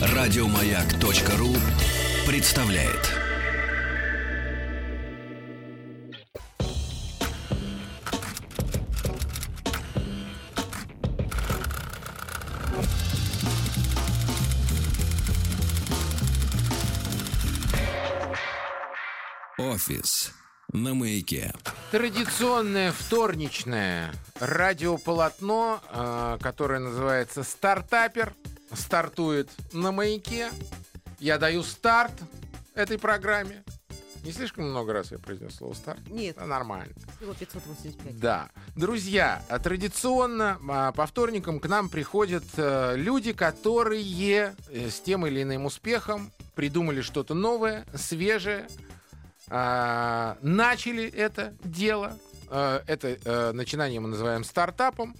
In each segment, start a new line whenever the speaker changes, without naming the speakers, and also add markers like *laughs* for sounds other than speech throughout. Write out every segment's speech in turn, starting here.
Радиомаяк.ру представляет. Офис на маяке.
Традиционное вторничное радиополотно, э, которое называется «Стартапер», стартует на маяке. Я даю старт этой программе. Не слишком много раз я произнес слово старт?
Нет,
Да, нормально.
всего 585.
Да. Друзья, а традиционно а, по вторникам к нам приходят э, люди, которые э, с тем или иным успехом придумали что-то новое, свежее, а, начали это дело. Э, Это э, начинание мы называем стартапом.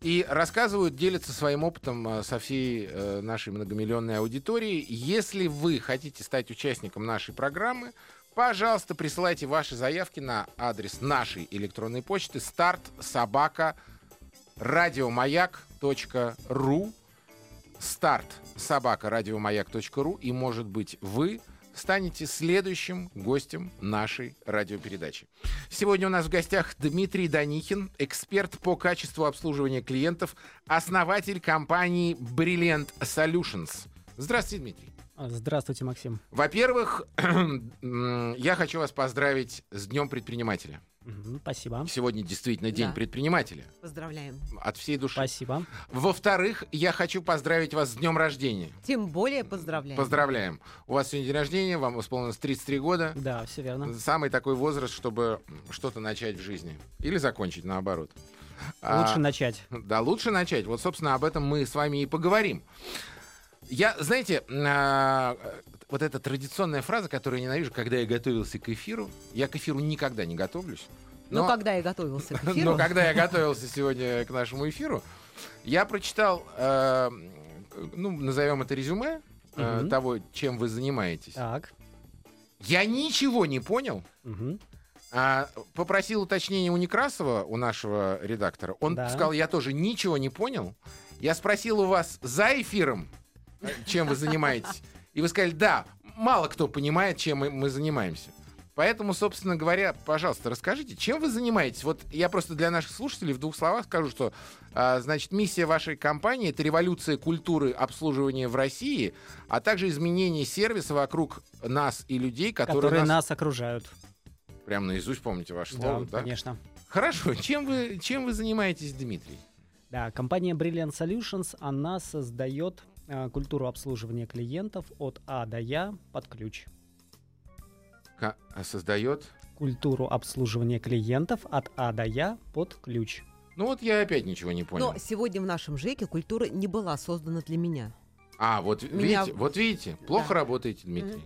И рассказывают, делятся своим опытом э, со всей э, нашей многомиллионной аудиторией. Если вы хотите стать участником нашей программы, пожалуйста, присылайте ваши заявки на адрес нашей электронной почты старт собака радиомаяк.ру старт собака радиомаяк.ру и, может быть, вы станете следующим гостем нашей радиопередачи. Сегодня у нас в гостях Дмитрий Данихин, эксперт по качеству обслуживания клиентов, основатель компании Brilliant Solutions. Здравствуйте, Дмитрий.
Здравствуйте, Максим.
Во-первых, *clears throat* я хочу вас поздравить с Днем предпринимателя.
Спасибо.
Сегодня действительно День
Да.
предпринимателя.
Поздравляем.
От всей души.
Спасибо.
Во-вторых, я хочу поздравить вас с днем рождения.
Тем более поздравляем.
Поздравляем. У вас сегодня день рождения, вам исполнилось 33 года.
Да, все верно.
Самый такой возраст, чтобы что-то начать в жизни. Или закончить, наоборот. А,
Лучше начать.
Да, лучше начать. Вот, собственно, об этом мы с вами и поговорим. Я, знаете, а, вот эта традиционная фраза, которую я ненавижу, когда я готовился к эфиру. Я к эфиру никогда не готовлюсь.
Ну, когда я готовился к *laughs* эфиру,
Но когда я готовился сегодня к нашему эфиру, я прочитал, э, ну, назовем это резюме э,
Мгм.
того, чем вы занимаетесь.
Так.
Я ничего не понял.
Мгм.
А, попросил уточнения у Некрасова, у нашего редактора. Он
Да.
сказал, я тоже ничего не понял. Я спросил у вас за эфиром, э, чем вы занимаетесь. *laughs* И вы сказали, да, мало кто понимает, чем мы, мы занимаемся. Поэтому, собственно говоря, пожалуйста, расскажите, чем вы занимаетесь? Вот я просто для наших слушателей в двух словах скажу, что, а, значит, миссия вашей компании — это революция культуры обслуживания в России, а также изменение сервиса вокруг нас и людей, которые,
Которые
нас...
нас окружают.
Прям наизусть помните ваше слово,
Да,
да?
конечно.
Хорошо. Чем вы, чем вы занимаетесь, Дмитрий?
Да, компания Brilliant Solutions, она создает культуру обслуживания клиентов от А до Я под ключ.
Ка- а создает?
Культуру обслуживания клиентов от А до Я под ключ.
Ну вот я опять ничего не понял.
но сегодня в нашем ЖЭКе культура не была создана для меня.
А, вот
Меня-
видите, вот видите, плохо
Да.
работаете, Дмитрий.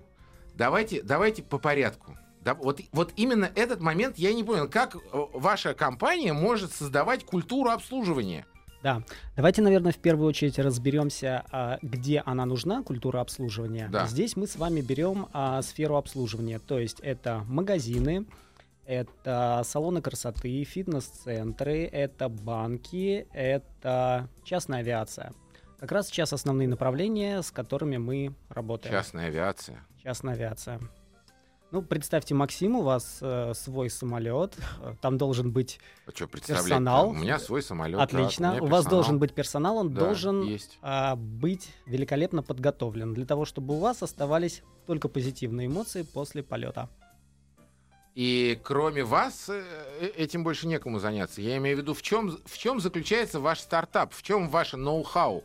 Давайте, давайте по порядку. Да, вот, вот именно этот момент я не понял, как э, ваша компания может создавать культуру обслуживания.
Да, давайте, наверное, в первую очередь разберемся, а, где она нужна, культура обслуживания.
Да.
Здесь мы с вами берем а, сферу обслуживания, то есть это магазины, это салоны красоты, фитнес-центры, это банки, это частная авиация. Как раз сейчас основные направления, с которыми мы работаем.
Частная авиация.
Частная авиация. Ну, представьте, Максим, у вас э, свой самолет, э, там должен быть
А что?
Персонал.
У меня свой самолет.
Отлично. У вас должен быть персонал, он
Да,
должен
есть.
а, быть великолепно подготовлен для того, чтобы у вас оставались только позитивные эмоции после полета.
И кроме вас э, э, этим больше некому заняться. Я имею в виду, в чем, в чем заключается ваш стартап, в чем ваше ноу-хау?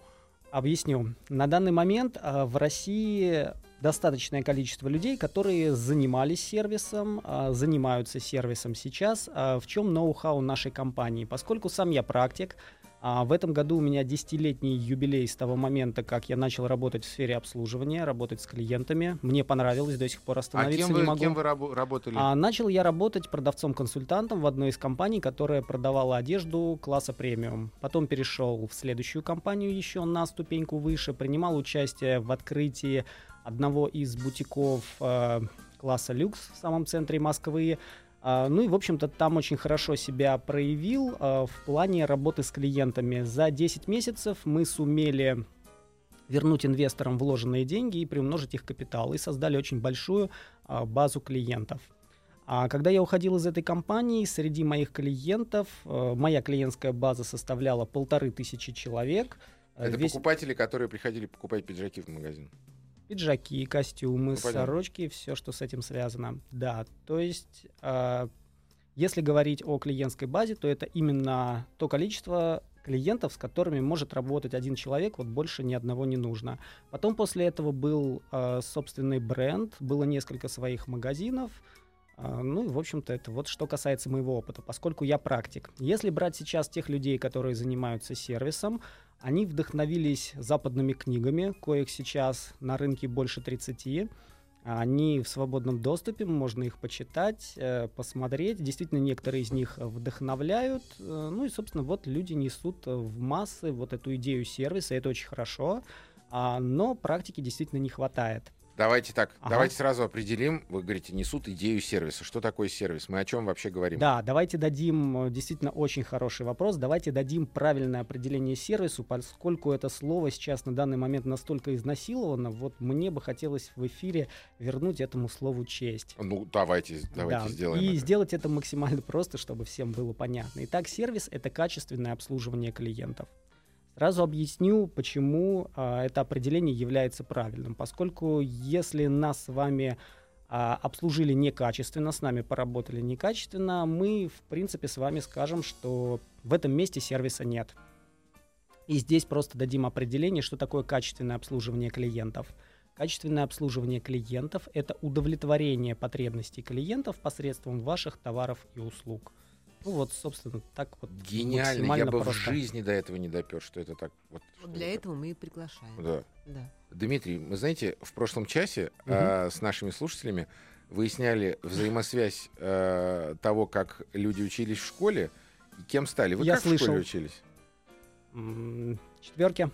Объясню. На данный момент в России достаточное количество людей, которые занимались сервисом, а, занимаются сервисом сейчас. А, В чем ноу-хау нашей компании? Поскольку сам я практик, а, в этом году у меня десятилетний юбилей с того момента, как я начал работать в сфере обслуживания, работать с клиентами. Мне понравилось, до сих пор
А
остановиться
кем
не
вы,
могу.
кем вы рабо- работали?
А, начал я работать продавцом-консультантом в одной из компаний, которая продавала одежду класса премиум. Потом перешел в следующую компанию еще на ступеньку выше, принимал участие в открытии одного из бутиков э, класса люкс в самом центре Москвы. А, А, ну и, в общем-то, там очень хорошо себя проявил а, в плане работы с клиентами. За 10 месяцев мы сумели вернуть инвесторам вложенные деньги и приумножить их капитал, и создали очень большую а, базу клиентов. А когда я уходил из этой компании, среди моих клиентов, э, моя клиентская база составляла полторы тысячи человек. Э,
Это
Весь-
покупатели, которые приходили покупать пиджаки в магазин.
Пиджаки, костюмы,
Ну,
сорочки, все, что с этим связано. Да, то есть, а, если говорить о клиентской базе, то это именно то количество клиентов, с которыми может работать один человек, вот больше ни одного не нужно. Потом после этого был а, собственный бренд, было несколько своих магазинов. А, Ну и, в общем-то, это вот что касается моего опыта, поскольку я практик. Если брать сейчас тех людей, которые занимаются сервисом, они вдохновились западными книгами, коих сейчас на рынке больше 30. Они в свободном доступе, можно их почитать, э, посмотреть. Действительно, некоторые из них вдохновляют. Э, Ну и, собственно, вот люди несут в массы вот эту идею сервиса, это очень хорошо. А, Но практики действительно не хватает.
Давайте так,
Ага.
давайте сразу определим. Вы говорите, несут идею сервиса. Что такое сервис? Мы о чем вообще говорим?
Да, давайте дадим э, действительно очень хороший вопрос. Давайте дадим правильное определение сервису, поскольку это слово сейчас на данный момент настолько изнасиловано. Вот мне бы хотелось в эфире вернуть этому слову честь.
Ну, давайте, давайте
Да,
сделаем
И
это.
сделать это максимально *laughs* просто, чтобы всем было понятно. Итак, сервис это качественное обслуживание клиентов. Сразу объясню, почему а, это определение является правильным. Поскольку если нас с вами а, обслужили некачественно, с нами поработали некачественно, мы, в принципе, с вами скажем, что в этом месте сервиса нет. И здесь просто дадим определение, что такое качественное обслуживание клиентов. Качественное обслуживание клиентов – это удовлетворение потребностей клиентов посредством ваших товаров и услуг. Ну вот, собственно, так вот
Гениально. Я бы в
просто.
жизни до этого не допер, что это так. Вот,
Вот для
это-
этого мы и приглашаем.
Да.
Да.
Дмитрий, вы знаете, в прошлом часе
Мгм.
э, с нашими слушателями выясняли взаимосвязь э, того, как люди учились в школе и кем стали. Вы
Я
как в школе
слышал.
учились?
Четверки.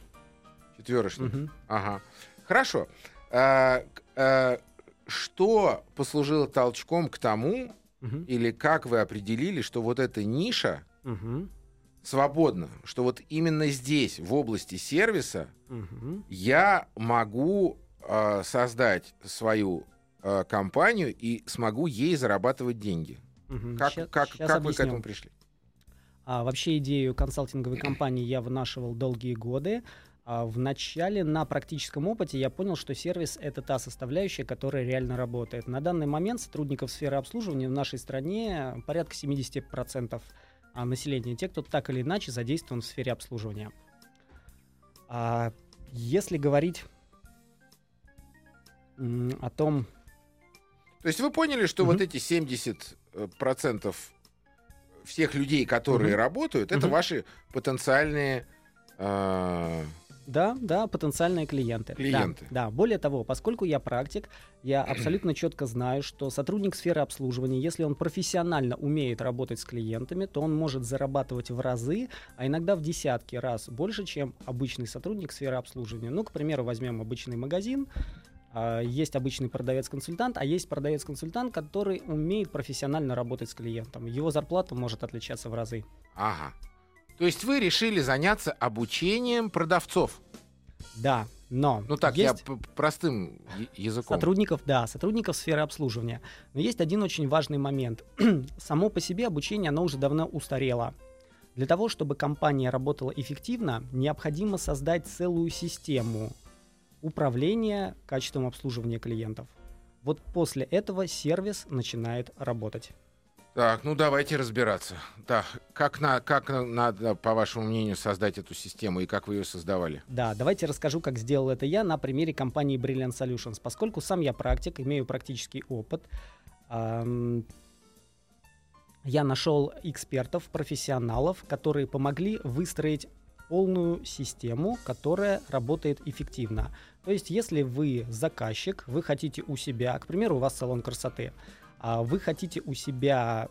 Четверочник.
Мгм.
Ага. Хорошо. А, а, что послужило толчком к тому,
Мгм.
или как вы определили, что вот эта ниша
Мгм.
свободна, что вот именно здесь, в области сервиса,
Мгм.
я могу а, создать свою а, компанию и смогу ей зарабатывать деньги.
Мгм.
Как,
Ща-
как,
щас
как вы к этому пришли?
А, вообще идею консалтинговой компании я вынашивал долгие годы. А, в начале на практическом опыте я понял, что сервис — это та составляющая, которая реально работает. На данный момент сотрудников сферы обслуживания в нашей стране порядка 70% а, населения, те, кто так или иначе задействован в сфере обслуживания. А, если говорить о том,
То есть вы поняли, что
Мгм.
вот эти 70 э, процентов всех людей, которые
Мгм.
работают, это
Мгм.
ваши потенциальные а,
Да, да, потенциальные клиенты.
Клиенты.
Да, да. более того, поскольку я практик, я *clears throat* абсолютно четко знаю, что сотрудник сферы обслуживания, если он профессионально умеет работать с клиентами, то он может зарабатывать в разы, а иногда в десятки раз больше, чем обычный сотрудник сферы обслуживания. Ну, к примеру, возьмем обычный магазин. а, Есть обычный продавец-консультант, а есть продавец-консультант, который умеет профессионально работать с клиентом. Его зарплата может отличаться в разы.
Ага. То есть вы решили заняться обучением продавцов.
Да, но
Ну так,
есть...
я простым языком.
Сотрудников, да, сотрудников сферы обслуживания. Но есть один очень важный момент. *clears throat* Само по себе обучение, оно уже давно устарело. Для того, чтобы компания работала эффективно, необходимо создать целую систему управления качеством обслуживания клиентов. Вот после этого сервис начинает работать.
Так, ну давайте разбираться. Так, как, на, как на- надо, по вашему мнению, создать эту систему и как вы ее создавали?
Да, давайте расскажу, как сделал это я на примере компании Brilliant Solutions. Поскольку сам я практик, имею практический опыт, ам, я нашел экспертов, профессионалов, которые помогли выстроить полную систему, которая работает эффективно. То есть, если вы заказчик, вы хотите у себя, к примеру, у вас салон красоты, вы хотите у себя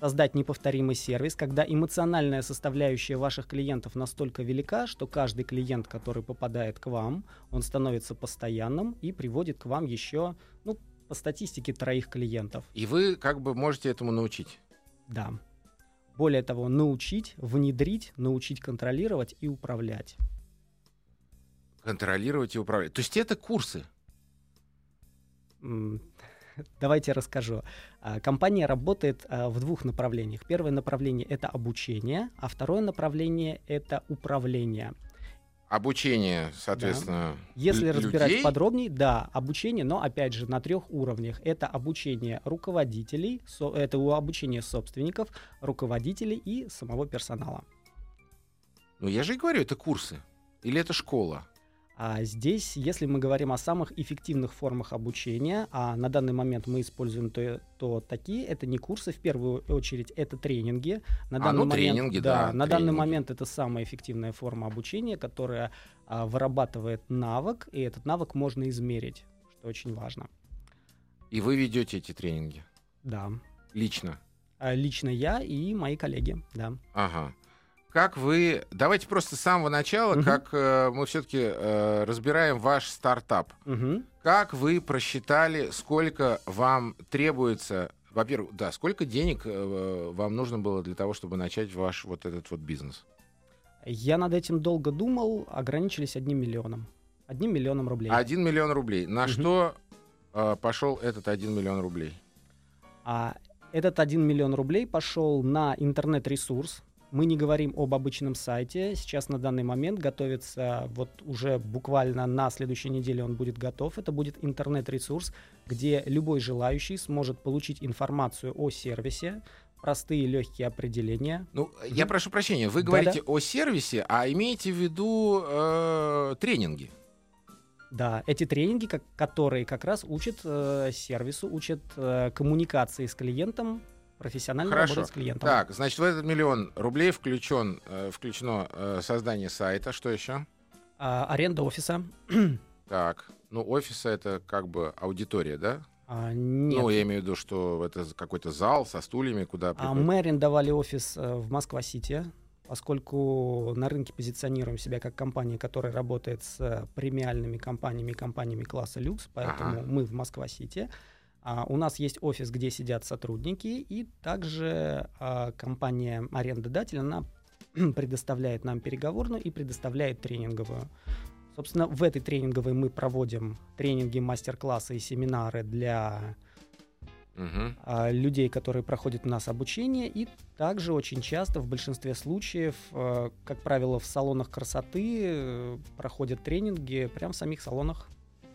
создать неповторимый сервис, когда эмоциональная составляющая ваших клиентов настолько велика, что каждый клиент, который попадает к вам, он становится постоянным и приводит к вам еще, ну, по статистике троих клиентов.
И вы как бы можете этому научить.
Да. Более того, научить, внедрить, научить контролировать и управлять.
Контролировать и управлять. То есть это курсы. *laughs*
Давайте расскажу. А, Компания работает а, в двух направлениях. Первое направление это обучение, а второе направление это управление.
Обучение, соответственно,
Если
л-
разбирать
людей.
подробнее, да, обучение, но опять же на трех уровнях. Это обучение руководителей, со- это обучение собственников, руководителей и самого персонала.
Ну, я же и говорю, это курсы. Или это школа.
А здесь, если мы говорим о самых эффективных формах обучения, а на данный момент мы используем то, то такие, это не курсы, в первую очередь это тренинги. На
А,
данный
ну,
момент,
тренинги, да,
на данный момент это самая эффективная форма обучения, которая а, вырабатывает навык, и этот навык можно измерить, что очень важно.
И вы ведете эти тренинги.
Да.
Лично.
А, Лично я и мои коллеги, да.
Ага. Как вы... Давайте просто с самого начала,
Мгм.
как э, мы все-таки разбираем ваш стартап.
Мгм.
Как вы просчитали, сколько вам требуется... Во-первых, да, сколько денег э, вам нужно было для того, чтобы начать ваш вот этот вот бизнес?
Я над этим долго думал, ограничились одним миллионом. Одним миллионом рублей.
Один миллион рублей. На
Мгм.
что э, пошел этот один миллион рублей?
А этот 1 миллион рублей пошел на интернет-ресурс. Мы не говорим об обычном сайте. Сейчас на данный момент готовится, вот уже буквально на следующей неделе он будет готов. Это будет интернет-ресурс, где любой желающий сможет получить информацию о сервисе, простые легкие определения.
Ну, я
Мгм.
прошу прощения, вы
Да-да.
говорите о сервисе, а имеете в виду э, тренинги.
Да, эти тренинги, как- которые как раз учат э, сервису, учат э, коммуникации с клиентом, профессионально
Хорошо.
работать с клиентом.
Так, значит, в этот миллион рублей включен, э, включено э, создание сайта. Что еще?
А, аренда офиса. *clears throat*
Так, ну, офиса это как бы аудитория, да?
А, нет.
Ну, я имею в виду, что это какой-то зал со стульями, куда
А мы арендовали офис э, в Москва-Сити, поскольку на рынке позиционируем себя как компания, которая работает с премиальными компаниями, компаниями класса люкс, поэтому
Ага.
мы в Москва-Сити. А, у нас есть офис, где сидят сотрудники, и также а, компания арендодатель, она *clears throat* предоставляет нам переговорную и предоставляет тренинговую. Собственно, в этой тренинговой мы проводим тренинги, мастер-классы и семинары для а, людей, которые проходят у нас обучение, и также очень часто, в большинстве случаев, как правило, в салонах красоты э, проходят тренинги прямо в самих салонах.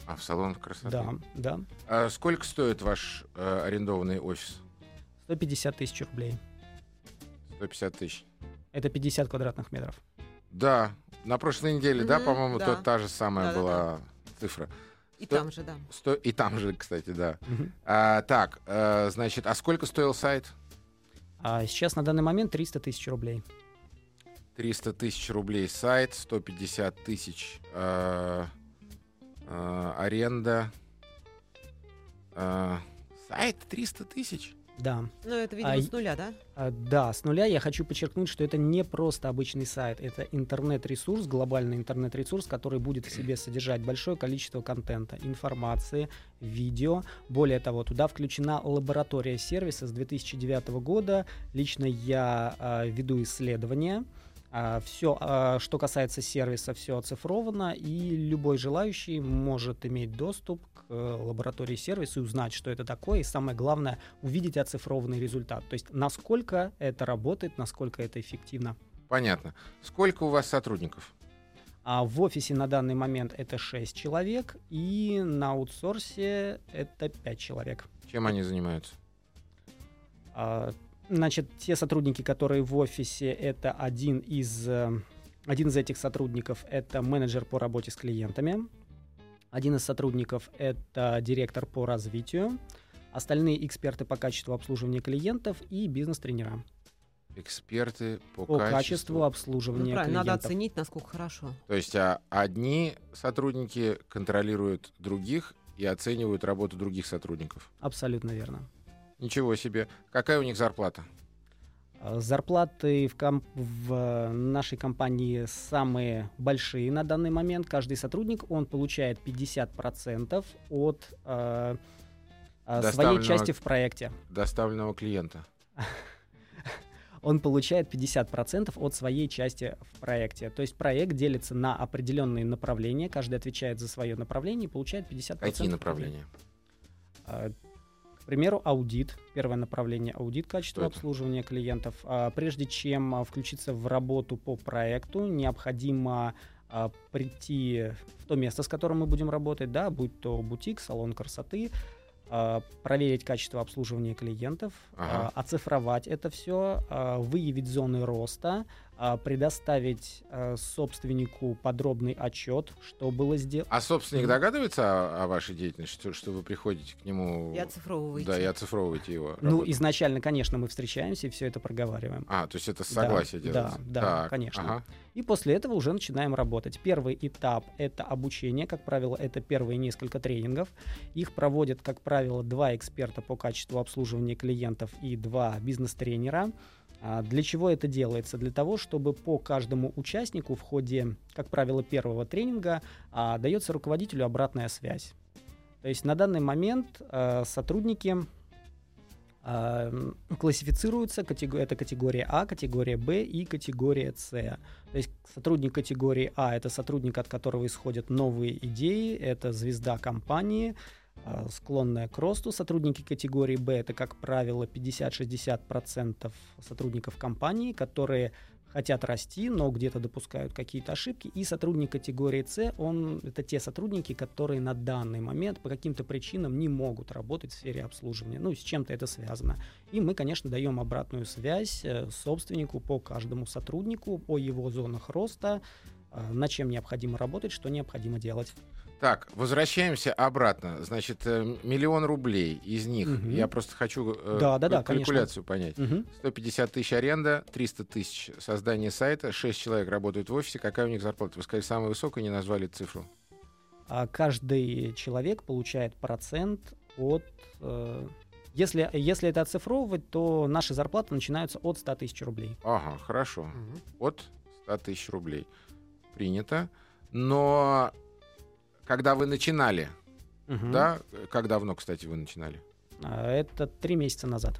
А в салонах красоты?
Да, да.
А сколько стоит ваш э, арендованный офис?
150 тысяч рублей.
150 тысяч.
Это 50 квадратных метров.
Да, на прошлой неделе, да,
Мгм,
по-моему,
да.
то- та же самая
Да-да-да.
была цифра.
И
Сто-
там же, да.
Сто- И там же, кстати, да.
Мгм.
А, так, э, значит, а сколько стоил сайт?
А сейчас на данный момент 300 тысяч рублей.
300 тысяч рублей сайт, 150 тысяч э, э, аренда. Э, сайт 300 тысяч?
Да.
Ну, это, видимо,
А
с нуля, да?
А, Да, с нуля я хочу подчеркнуть, что это не просто обычный сайт, это интернет-ресурс, глобальный интернет-ресурс, который будет в себе содержать большое количество контента, информации, видео. Более того, туда включена лаборатория сервиса с 2009 года. Лично я а, веду исследования. Все, что касается сервиса, все оцифровано, и любой желающий может иметь доступ к э, лаборатории сервиса и узнать, что это такое, и самое главное, увидеть оцифрованный результат. То есть насколько это работает, насколько это эффективно.
Понятно. Сколько у вас сотрудников?
А в офисе на данный момент это 6 человек, и на аутсорсе это 5 человек.
Чем они занимаются?
Значит, те сотрудники, которые в офисе, это один из, э, один из этих сотрудников это менеджер по работе с клиентами, один из сотрудников это директор по развитию, остальные эксперты по качеству обслуживания клиентов и бизнес-тренера
Эксперты по,
по
качеству.
качеству
Ну,
обслуживания
правильно, надо
клиентов.
оценить, насколько хорошо.
То есть а, одни сотрудники контролируют других и оценивают работу других сотрудников.
Абсолютно верно.
Ничего себе. Какая у них зарплата?
А, Зарплаты в, ком- в нашей компании самые большие на данный момент. Каждый сотрудник, он получает 50% от э,
Доставленного-
своей части в проекте.
Доставленного клиента. *laughs*
Он получает 50% от своей части в проекте. То есть проект делится на определенные направления, каждый отвечает за свое направление и получает 50%.
Какие направления?
Примеру, аудит. Первое направление аудит качества
Что это?
обслуживания клиентов. А, Прежде чем а, включиться в работу по проекту, необходимо а, прийти в то место, с которым мы будем работать, да, будь то бутик, салон красоты, проверить качество обслуживания клиентов,
Ага.
оцифровать это все, выявить зоны роста, предоставить а, собственнику подробный отчет, что было сделано.
А собственник догадывается о, о вашей деятельности, что, что вы приходите к нему
И оцифровываете.
да, и оцифровываете его?
Ну,
работу?
изначально, конечно, мы встречаемся и все это проговариваем.
А, то есть это с
Да,
согласия
да,
делается?
да,
Так,
конечно.
ага.
И после этого уже начинаем работать. Первый этап — это обучение. Как правило, это первые несколько тренингов. Их проводят, как правило, два эксперта по качеству обслуживания клиентов и два бизнес-тренера. А Для чего это делается? Для того, чтобы по каждому участнику в ходе, как правило, первого тренинга а, дается руководителю обратная связь. То есть на данный момент а, сотрудники м, классифицируются, это категория А, категория Б и категория С. То есть сотрудник категории А это сотрудник, от которого исходят новые идеи, это звезда компании, склонная к росту. Сотрудники категории Б это, как правило, 50-60% сотрудников компании, которые хотят расти, но где-то допускают какие-то ошибки. И сотрудник категории С, он, это те сотрудники, которые на данный момент по каким-то причинам не могут работать в сфере обслуживания. Ну, с чем-то это связано. И мы, конечно, даем обратную связь э, собственнику по каждому сотруднику, о его зонах роста, э, на чем необходимо работать, что необходимо делать.
Так, возвращаемся обратно. Значит, э, миллион рублей из них.
Мгм.
Я просто хочу э,
Да, да, да,
кал- калькуляцию понять.
Мгм.
150 тысяч аренда, 300 тысяч создание сайта, 6 человек работают в офисе. Какая у них зарплата? Вы сказали, самая высокая, не назвали цифру.
А каждый человек получает процент от... э, если, если это оцифровывать, то наши зарплаты начинаются от 100 тысяч рублей.
Ага, хорошо. От 100 тысяч рублей. Принято. Но когда вы начинали,
Мгм.
да, как давно, кстати, вы начинали?
А Это три месяца назад.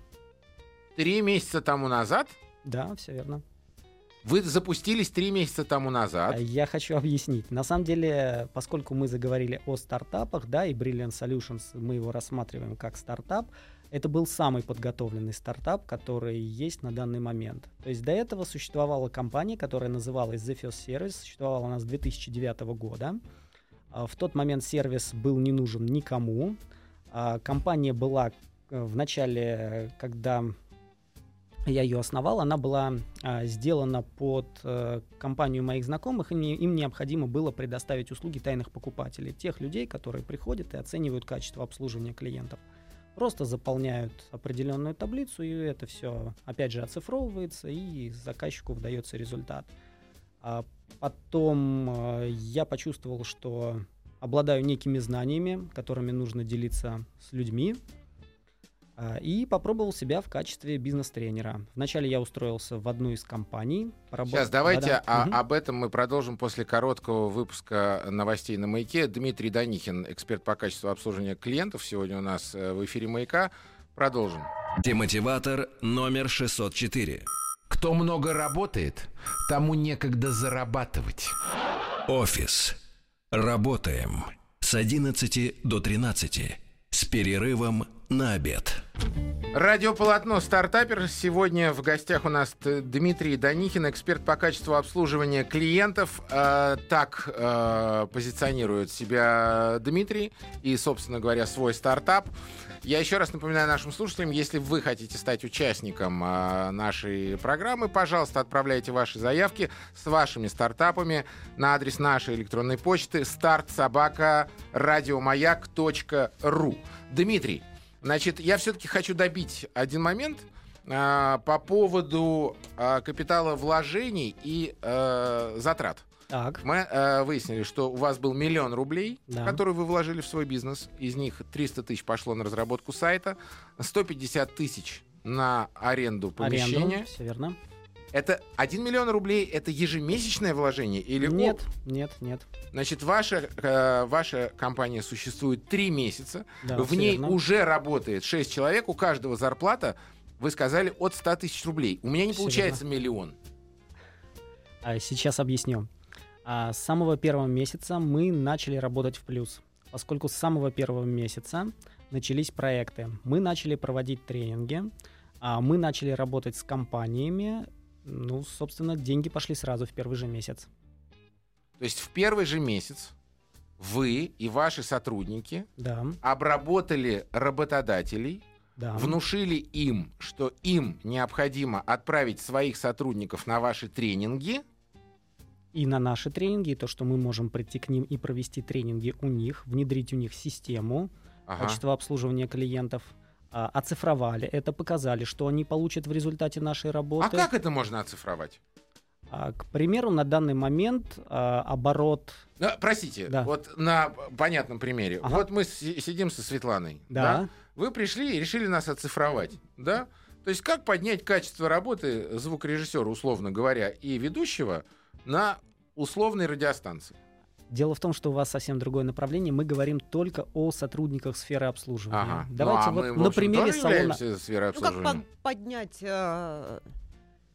Три месяца тому назад?
Да, все верно.
Вы запустились три месяца тому назад.
А Я хочу объяснить. На самом деле, поскольку мы заговорили о стартапах, да, и Brilliant Solutions, мы его рассматриваем как стартап, это был самый подготовленный стартап, который есть на данный момент. То есть до этого существовала компания, которая называлась The First Service, существовала она с 2009 года. А В тот момент сервис был не нужен никому. А Компания была э, в начале, когда я ее основал, она была а, сделана под э, компанию моих знакомых, и им необходимо было предоставить услуги тайных покупателей, тех людей, которые приходят и оценивают качество обслуживания клиентов. Просто заполняют определенную таблицу, и это все, опять же, оцифровывается, и заказчику выдается результат. Потом э, я почувствовал, что обладаю некими знаниями, которыми нужно делиться с людьми, а, и попробовал себя в качестве бизнес-тренера. Вначале я устроился в одну из компаний. поработ-
Сейчас давайте
Да-да.
а-
Мгм.
об этом мы продолжим после короткого выпуска новостей на «Маяке». Дмитрий Данихин, эксперт по качеству обслуживания клиентов, сегодня у нас э, в эфире «Маяка». Продолжим.
Демотиватор номер 604.
Кто много работает, тому некогда зарабатывать.
Офис. Работаем с 11 до 13. С перерывом на обед.
Радиополотно «Стартапер». Сегодня в гостях у нас Дмитрий Данихин, эксперт по качеству обслуживания клиентов. Э, так э, позиционирует себя Дмитрий и, собственно говоря, свой стартап. Я еще раз напоминаю нашим слушателям, если вы хотите стать участником э, нашей программы, пожалуйста, отправляйте ваши заявки с вашими стартапами на адрес нашей электронной почты startsobaka.радиомаяк.ру. Дмитрий, Значит, я все-таки хочу добить один момент а, по поводу а, капитала вложений и а, затрат.
Так,
Мы а, выяснили, что у вас был миллион рублей,
Да.
которые вы вложили в свой бизнес. Из них 300 тысяч пошло на разработку сайта, 150 тысяч на аренду помещения.
аренду, все верно.
Это 1 миллион рублей это ежемесячное вложение или
Нет, нет, нет.
Значит, ваша, э, ваша компания существует 3 месяца.
Да,
в ней
верно.
уже работает 6 человек, у каждого зарплата, вы сказали, от 100 тысяч рублей. У меня не
Всё
получается миллион.
А, Сейчас объясню. А, С самого первого месяца мы начали работать в плюс, поскольку с самого первого месяца начались проекты. Мы начали проводить тренинги, а, мы начали работать с компаниями. Ну, собственно, деньги пошли сразу в первый же месяц.
То есть в первый же месяц вы и ваши сотрудники
Да,
обработали работодателей,
да.
внушили им, что им необходимо отправить своих сотрудников на ваши тренинги.
И на наши тренинги, и то, что мы можем прийти к ним и провести тренинги у них, внедрить у них систему,
Ага.
качество обслуживания клиентов, а, оцифровали это, показали, что они получат в результате нашей
А
работы.
как это можно оцифровать?
А, К примеру, на данный момент а, оборот...
Ну, простите,
Да.
вот на понятном примере.
Ага.
Вот мы си- сидим со Светланой.
Да.
Вы пришли и решили нас оцифровать. Да? То есть как поднять качество работы звукорежиссера, условно говоря, и ведущего на условной радиостанции?
Дело в том, что у вас совсем другое направление. Мы говорим только о сотрудниках сферы обслуживания.
Ага.
Давайте
Ну, а
вот
мы,
на примере салона...
сферой
Ну, как под- поднять, э,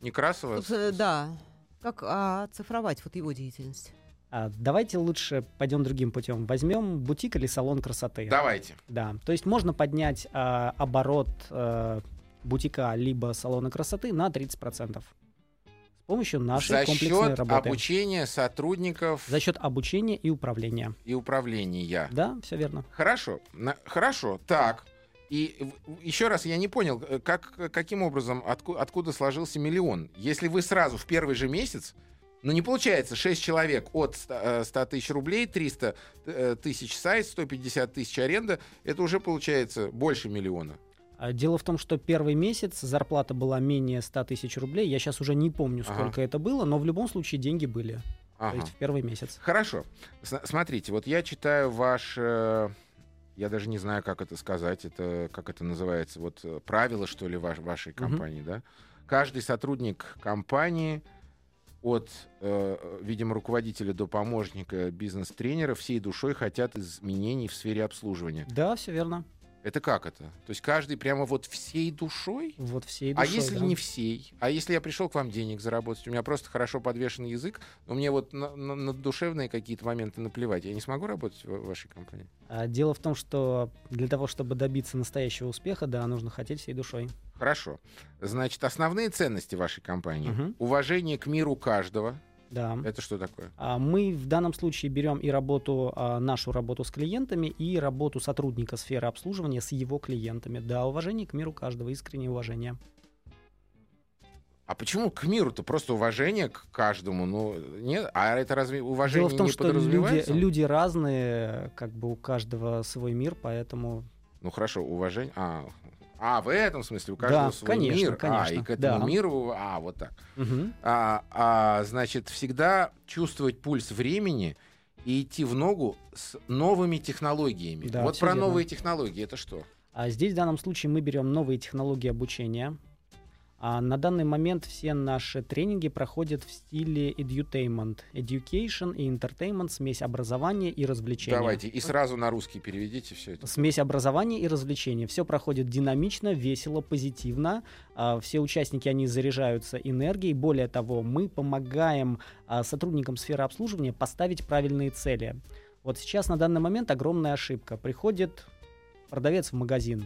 Некрасова?
э, да, как а, оцифровать вот его деятельность?
А, давайте лучше пойдем другим путем. Возьмем бутик или салон красоты.
Давайте.
Да, то есть можно поднять а, оборот а, бутика либо салона красоты на 30%. Помощью нашей
За
комплексной
счет
работы.
обучения сотрудников
За счет обучения и управления.
и управления.
Да, все верно.
Хорошо, на- хорошо, так. И еще раз, я не понял, э, как, каким образом, отку- откуда сложился миллион? Если вы сразу в первый же месяц, ну не получается, 6 человек от 100 э, 100 тысяч рублей, 300 э, тысяч сайт, 150 тысяч аренда, это уже получается больше миллиона.
А, Дело в том, что первый месяц зарплата была менее 100 тысяч рублей. Я сейчас уже не помню,
Ага.
сколько это было, но в любом случае деньги были. То
Ага.
есть в первый месяц.
Хорошо. С- смотрите, вот я читаю ваш... э, Я даже не знаю, как это сказать. Это как это называется? Вот э, правила, что ли, ваш- вашей компании, да? Каждый сотрудник компании от, э, видимо, руководителя до помощника бизнес-тренера всей душой хотят изменений в сфере обслуживания.
Да, все верно.
Это как это? То есть каждый прямо вот всей душой?
Вот всей
А
душой,
если
да.
не всей? А если я пришел к вам денег заработать, у меня просто хорошо подвешен язык, но мне вот на, на- на душевные какие-то моменты наплевать, я не смогу работать в, в вашей компании?
А, Дело в том, что для того, чтобы добиться настоящего успеха, да, нужно хотеть всей душой.
Хорошо. Значит, основные ценности вашей компании.
Мгм.
Уважение к миру каждого.
Да.
Это что такое?
А, Мы в данном случае берем и работу, а, нашу работу с клиентами, и работу сотрудника сферы обслуживания с его клиентами. Да, уважение к миру каждого, искреннее уважение.
А почему к миру-то просто уважение к каждому? Ну, нет? А это разве уважение
Дело в том,
не
что люди, люди разные, как бы у каждого свой мир, поэтому
Ну хорошо, уважение. А, а, в этом смысле у каждого
Да,
свой
конечно,
мир. А,
конечно,
и к этому
да.
миру. А, вот так.
Мгм.
А, а, значит, всегда чувствовать пульс времени и идти в ногу с новыми технологиями.
Да,
вот про
верно.
новые технологии это что?
А здесь в данном случае мы берем новые технологии обучения. А на данный момент все наши тренинги проходят в стиле edutainment. Education и entertainment, смесь образования и развлечения.
Давайте и сразу на русский переведите все это.
Смесь образования и развлечения. Все проходит динамично, весело, позитивно. А, Все участники, они заряжаются энергией. Более того, мы помогаем а, сотрудникам сферы обслуживания поставить правильные цели. Вот сейчас на данный момент огромная ошибка. Приходит продавец в магазин,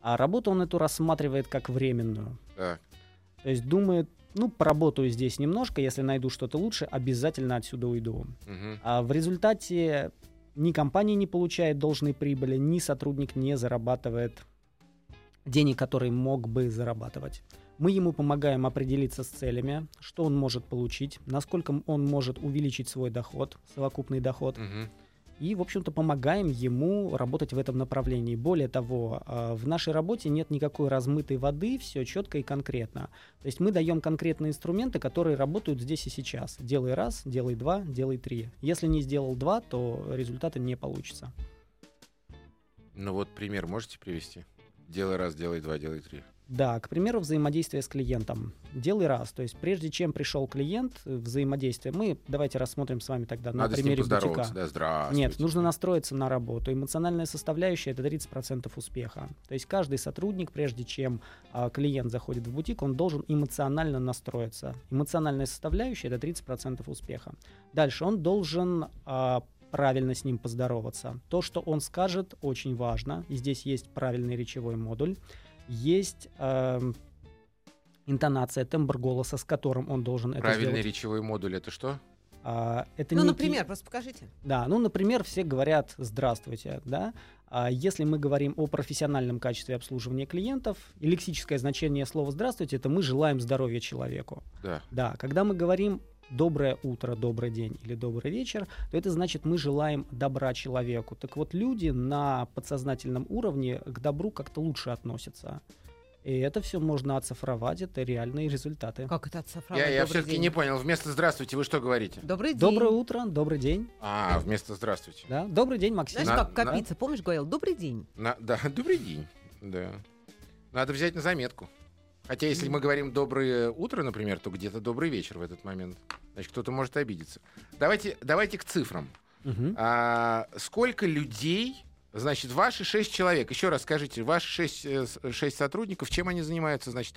а работу он эту рассматривает как временную.
Так.
То есть думает, ну, поработаю здесь немножко, если найду что-то лучше, обязательно отсюда уйду.
Мгм.
А в результате ни компания не получает должной прибыли, ни сотрудник не зарабатывает денег, которые мог бы зарабатывать. Мы ему помогаем определиться с целями, что он может получить, насколько он может увеличить свой доход, совокупный доход,
Мгм.
И, в общем-то, помогаем ему работать в этом направлении. Более того, а, в нашей работе нет никакой размытой воды, все четко и конкретно. То есть мы даем конкретные инструменты, которые работают здесь и сейчас. Делай раз, делай два, делай три. Если не сделал два, то результата не получится.
Ну вот пример можете привести? Делай раз, делай два, делай три.
Да, к примеру, взаимодействие с клиентом. Делай раз. То есть прежде чем пришел клиент, э, взаимодействие. Мы давайте рассмотрим с вами тогда на
Надо с ним
примере бутика.
да, здравствуйте.
Нет, нужно настроиться на работу. Эмоциональная составляющая это 30% успеха. То есть каждый сотрудник, прежде чем а, клиент заходит в бутик, он должен эмоционально настроиться. Эмоциональная составляющая это 30% успеха. Дальше он должен а, правильно с ним поздороваться. То, что он скажет, очень важно. И здесь есть правильный речевой модуль. Есть эм, интонация, тембр голоса, с которым он должен это
Правильный
сделать.
речевой модуль это что?
А, это
Ну,
некий-
например, просто покажите.
Да, ну, например, все говорят «здравствуйте», да. А если мы говорим о профессиональном качестве обслуживания клиентов, и лексическое значение слова «здравствуйте» — это мы желаем здоровья человеку.
Да.
Да, когда мы говорим доброе утро, добрый день или добрый вечер, то это значит мы желаем добра человеку. Так вот, люди на подсознательном уровне к добру как-то лучше относятся. И это все можно оцифровать, это реальные результаты.
Как это оцифровать?
Я, я все-таки не понял. Вместо здравствуйте вы что говорите?
Добрый день.
Доброе утро, добрый день.
А, вместо здравствуйте.
Да? Добрый день, Максим.
Знаешь,
На-
как копиться? Помнишь, говорил, добрый день.
На- да, *laughs* добрый день. Да. Надо взять на заметку. Хотя, если мы говорим доброе утро, например, то где-то добрый вечер в этот момент. Значит, кто-то может обидеться. Давайте, давайте к цифрам.
Мгм.
А, сколько людей, значит, ваши шесть человек, еще раз скажите, ваши шесть, э, с- шесть сотрудников, чем они занимаются? Значит,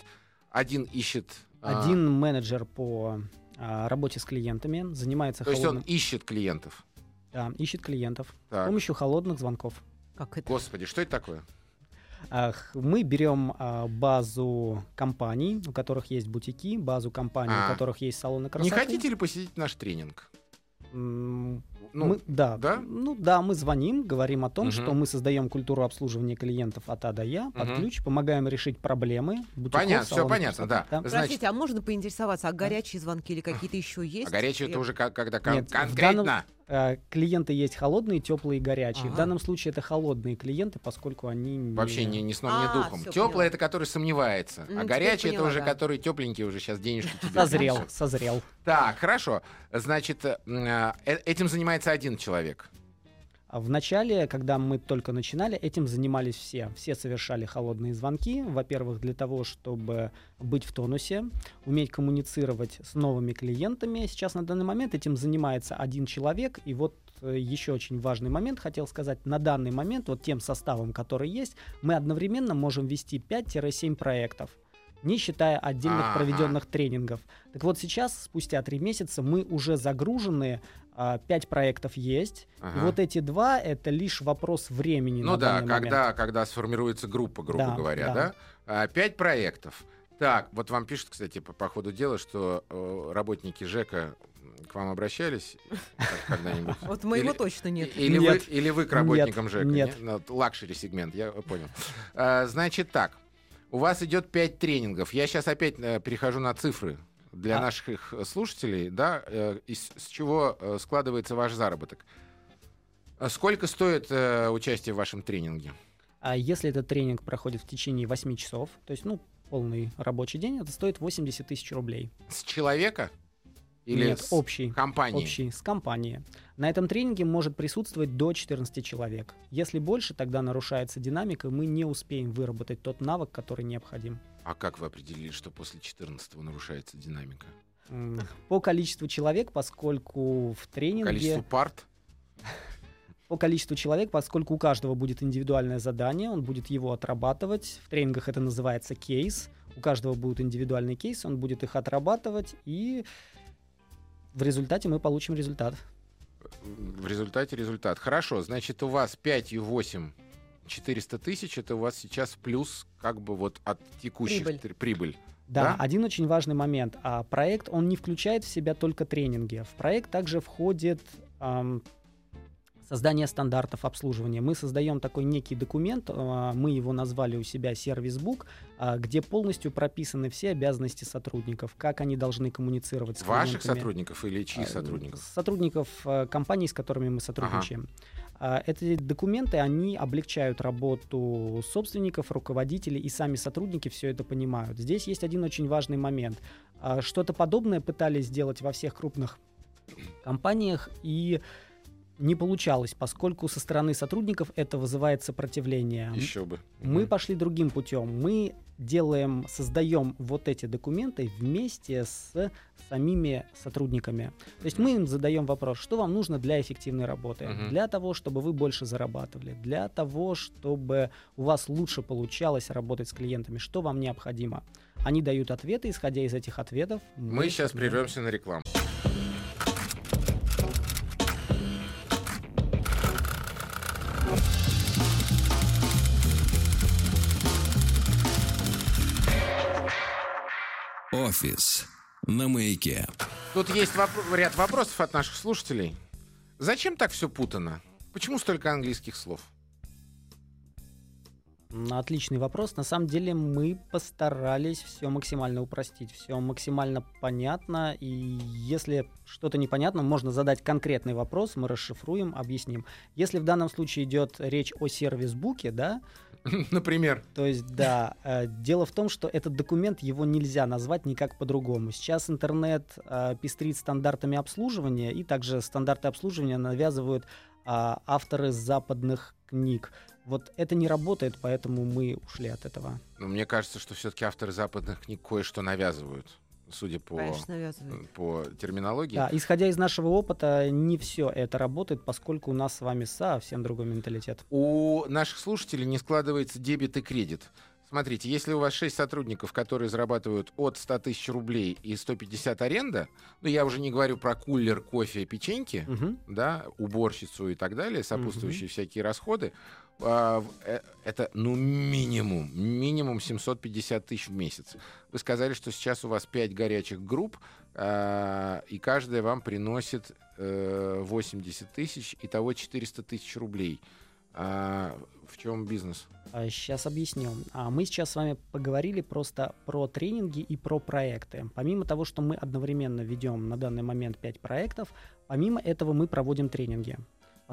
один ищет... а,
Один менеджер по а, работе с клиентами занимается
То есть он
холодным,
ищет клиентов.
да, ищет клиентов с
Так.
помощью холодных звонков.
Как это?
Господи, что это такое?
Мы берем а, базу компаний, у которых есть бутики, базу компаний,
А.
у которых есть салоны
Не
красоты.
хотите ли посетить наш тренинг? Ну,
мы, да,
да?
Ну да, мы звоним, говорим о том,
Мгм.
что мы создаем культуру обслуживания клиентов от А до Я, под
Мгм.
ключ, помогаем решить проблемы. бутиков,
Понятно,
салонов
понятно,
красоты.
да. Значит-
Простите, а можно поинтересоваться, а горячие звонки или какие-то еще есть?
а горячее это
Я-
уже как- когда кон-
Нет, в
конкретно.
данном- Э, Клиенты есть холодные, теплые и горячие. В
Ага.
данном случае это холодные клиенты, поскольку они не-
Вообще ни, ни сном, ни
А,
духом.
поняла.
это который сомневается.
М,
а горячий это
поняла,
уже
да.
который тепленький уже сейчас денежки тебе.
Созрел, созрел.
Так, хорошо. Значит, э, э, этим занимается один человек.
А В начале, когда мы только начинали, этим занимались все. Все совершали холодные звонки. Во-первых, для того, чтобы быть в тонусе, уметь коммуницировать с новыми клиентами. Сейчас на данный момент этим занимается один человек. И вот э, еще очень важный момент хотел сказать. На данный момент, вот тем составом, который есть, мы одновременно можем вести 5-7 проектов не считая отдельных
Ага.
проведенных тренингов. Так вот сейчас, спустя три месяца, мы уже загружены, а, пять проектов есть, и
Ага.
вот эти два это лишь вопрос времени.
Ну
на
да, когда,
момент.
когда сформируется группа, грубо
Да,
говоря, да?
да.
А, Пять проектов. Так, вот вам пишут, кстати, по, по ходу дела, что э, работники ЖЭКа к вам обращались *laughs* когда-нибудь?
Вот моего
Или-
точно нет.
Или,
Нет.
Вы, или вы к работникам
Нет,
ЖЭКа?
нет.
Ну, вот luxury сегмент, я понял. А, Значит так, у вас идет 5 тренингов. Я сейчас опять э, перехожу на цифры для
А.
наших э, слушателей, да, э, из с чего складывается ваш заработок. А Сколько стоит э, участие в вашем тренинге?
А если этот тренинг проходит в течение 8 часов, то есть, ну, полный рабочий день, это стоит 80 тысяч рублей.
С человека? Или
Нет,
с
общий.
компании?
Общий, с компании. На этом тренинге может присутствовать до 14 человек. Если больше, тогда нарушается динамика, и мы не успеем выработать тот навык, который необходим.
А как вы определили, что после 14 нарушается динамика?
По количеству человек, поскольку в тренинге...
Количество парт?
По количеству человек, поскольку у каждого будет индивидуальное задание, он будет его отрабатывать. В тренингах это называется кейс. У каждого будет индивидуальный кейс, он будет их отрабатывать, и в результате мы получим результат.
В результате результат. Хорошо, значит, у вас 5 и 8 400 тысяч, это у вас сейчас плюс как бы вот от текущих
Прибыль.
тр- прибыль.
Да,
Да?
один очень важный момент. А проект, он не включает в себя только тренинги. В проект также входит ам, создание стандартов обслуживания. Мы создаем такой некий документ, а, мы его назвали у себя сервис-бук, а, где полностью прописаны все обязанности сотрудников, как они должны коммуницировать с
Ваших
клиентами.
сотрудников или чьих
А,
сотрудников?
Сотрудников э, компаний, с которыми мы сотрудничаем. А, Эти документы, они облегчают работу собственников, руководителей, и сами сотрудники все это понимают. Здесь есть один очень важный момент. Что-то подобное пытались сделать во всех крупных компаниях, и не получалось, поскольку со стороны сотрудников это вызывает сопротивление.
Еще бы.
Мы
Мгм.
пошли другим путем. Мы делаем, создаем вот эти документы вместе с самими сотрудниками. То есть мы им задаем вопрос, что вам нужно для эффективной работы,
Мгм.
для того, чтобы вы больше зарабатывали, для того, чтобы у вас лучше получалось работать с клиентами, что вам необходимо. Они дают ответы, исходя из этих ответов.
Мы сейчас
создаем.
прервемся на рекламу.
Офис на маяке.
Тут есть воп- ряд вопросов от наших слушателей. Зачем так все путано? Почему столько английских слов?
Отличный вопрос. На самом деле мы постарались все максимально упростить, все максимально понятно. И если что-то непонятно, можно задать конкретный вопрос, мы расшифруем, объясним. Если в данном случае идет речь о сервис-буке, да, *laughs*
Например,
то есть, да, э, дело в том, что этот документ, его нельзя назвать никак по-другому. Сейчас интернет э, пестрит стандартами обслуживания, и также стандарты обслуживания навязывают а, авторы западных книг. Вот это не работает, поэтому мы ушли от этого.
ну, мне кажется, что все-таки авторы западных книг кое-что навязывают, судя по,
Конечно, навязывают.
по терминологии.
Да, исходя из нашего опыта, не все это работает, поскольку у нас с вами совсем другой менталитет.
У наших слушателей не складывается дебет и кредит. Смотрите, если у вас 6 сотрудников, которые зарабатывают от 100 тысяч рублей и 150 аренда, ну я уже не говорю про кулер, кофе, печеньки,
Мгм.
да, уборщицу и так далее, сопутствующие всякие расходы, э, это, ну, минимум, минимум 750 тысяч в месяц. Вы сказали, что сейчас у вас 5 горячих групп, а, и каждая вам приносит э, 80 тысяч, итого 400 тысяч рублей. А, в чем бизнес?
Сейчас объясню. А Мы сейчас с вами поговорили просто про тренинги и про проекты. Помимо того, что мы одновременно ведем на данный момент 5 проектов, помимо этого мы проводим тренинги.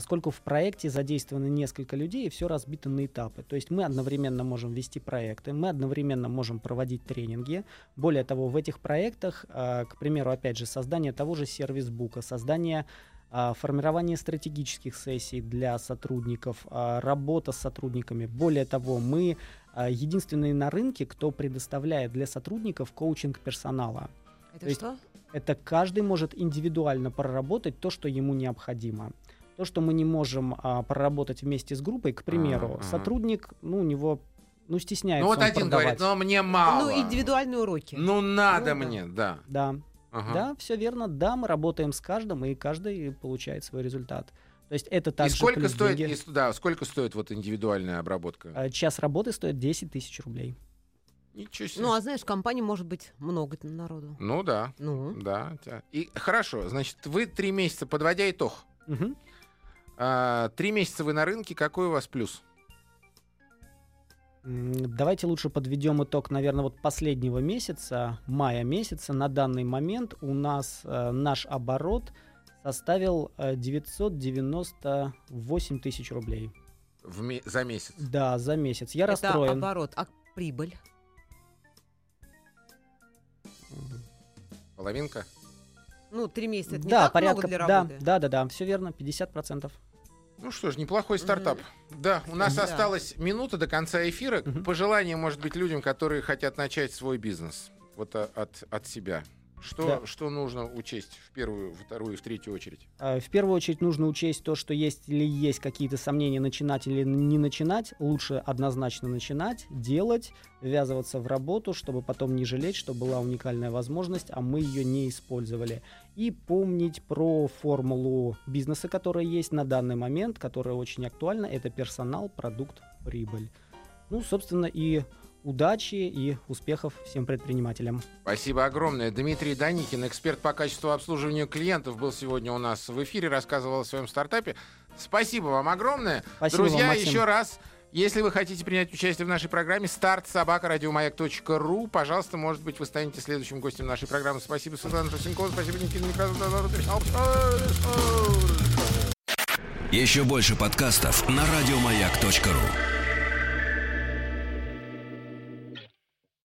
Поскольку в проекте задействованы несколько людей, и все разбито на этапы. То есть мы одновременно можем вести проекты, мы одновременно можем проводить тренинги. Более того, в этих проектах, а, к примеру, опять же, создание того же сервис-бука, создание а, формирование стратегических сессий для сотрудников, а, работа с сотрудниками. Более того, мы единственные на рынке, кто предоставляет для сотрудников коучинг персонала.
Это
То
что?
Это каждый может индивидуально проработать то, что ему необходимо. То, что мы не можем а, проработать вместе с группой, к примеру,
ага.
сотрудник, ну, у него, ну, стесняется
Ну вот
он
один
продавать.
говорит, но мне мало.
Ну, индивидуальные уроки.
Ну надо
Ну, да.
мне, да.
Да,
Ага.
да, все верно. Да, мы работаем с каждым, и каждый получает свой результат. То есть это
И
также
сколько
плюс
стоит,
деньги.
и да, сколько стоит вот индивидуальная обработка?
А, Час работы стоит 10 тысяч рублей.
Ничего себе.
Ну, а знаешь, в компании может быть много народу.
Ну да,
Ну,
да. тя- И хорошо, значит, вы три месяца, подводя итог,
Мгм.
А, три месяца вы на рынке, какой у вас плюс?
Давайте лучше подведем итог, наверное, вот последнего месяца, мая месяца. На данный момент у нас э, наш оборот составил э, 998 тысяч рублей.
В ме- за месяц.
Да, за месяц. Я
это
расстроен.
оборот. А прибыль?
Половинка?
Ну, три месяца. Это не
Да,
так
порядка.
много для
да,
работы?
да, да, да, все верно, 50%.
Ну что ж, неплохой стартап. Да, у нас
Да.
осталась минута до конца эфира.
Мгм.
Пожелание, может быть, людям, которые хотят начать свой бизнес. Вот а, от, от себя. Что,
Да.
что нужно учесть в первую, вторую и в третью очередь?
Э, В первую очередь нужно учесть то, что если есть какие-то сомнения, начинать или не начинать, лучше однозначно начинать, делать, ввязываться в работу, чтобы потом не жалеть, что была уникальная возможность, а мы ее не использовали. И помнить про формулу бизнеса, которая есть на данный момент, которая очень актуальна, это персонал, продукт, прибыль. Ну, собственно, и удачи и успехов всем предпринимателям.
Спасибо огромное. Дмитрий Даникин, эксперт по качеству обслуживания клиентов, был сегодня у нас в эфире, рассказывал о своем стартапе. Спасибо вам огромное.
Спасибо
Друзья,
вам, Максим.
еще раз, если вы хотите принять участие в нашей программе, старт собака радиомаяк.ру. Пожалуйста, может быть, вы станете следующим гостем нашей программы. Спасибо, Светлана Трусенкова, спасибо, Никита Некрасов.
Еще больше подкастов на радиомаяк.ру.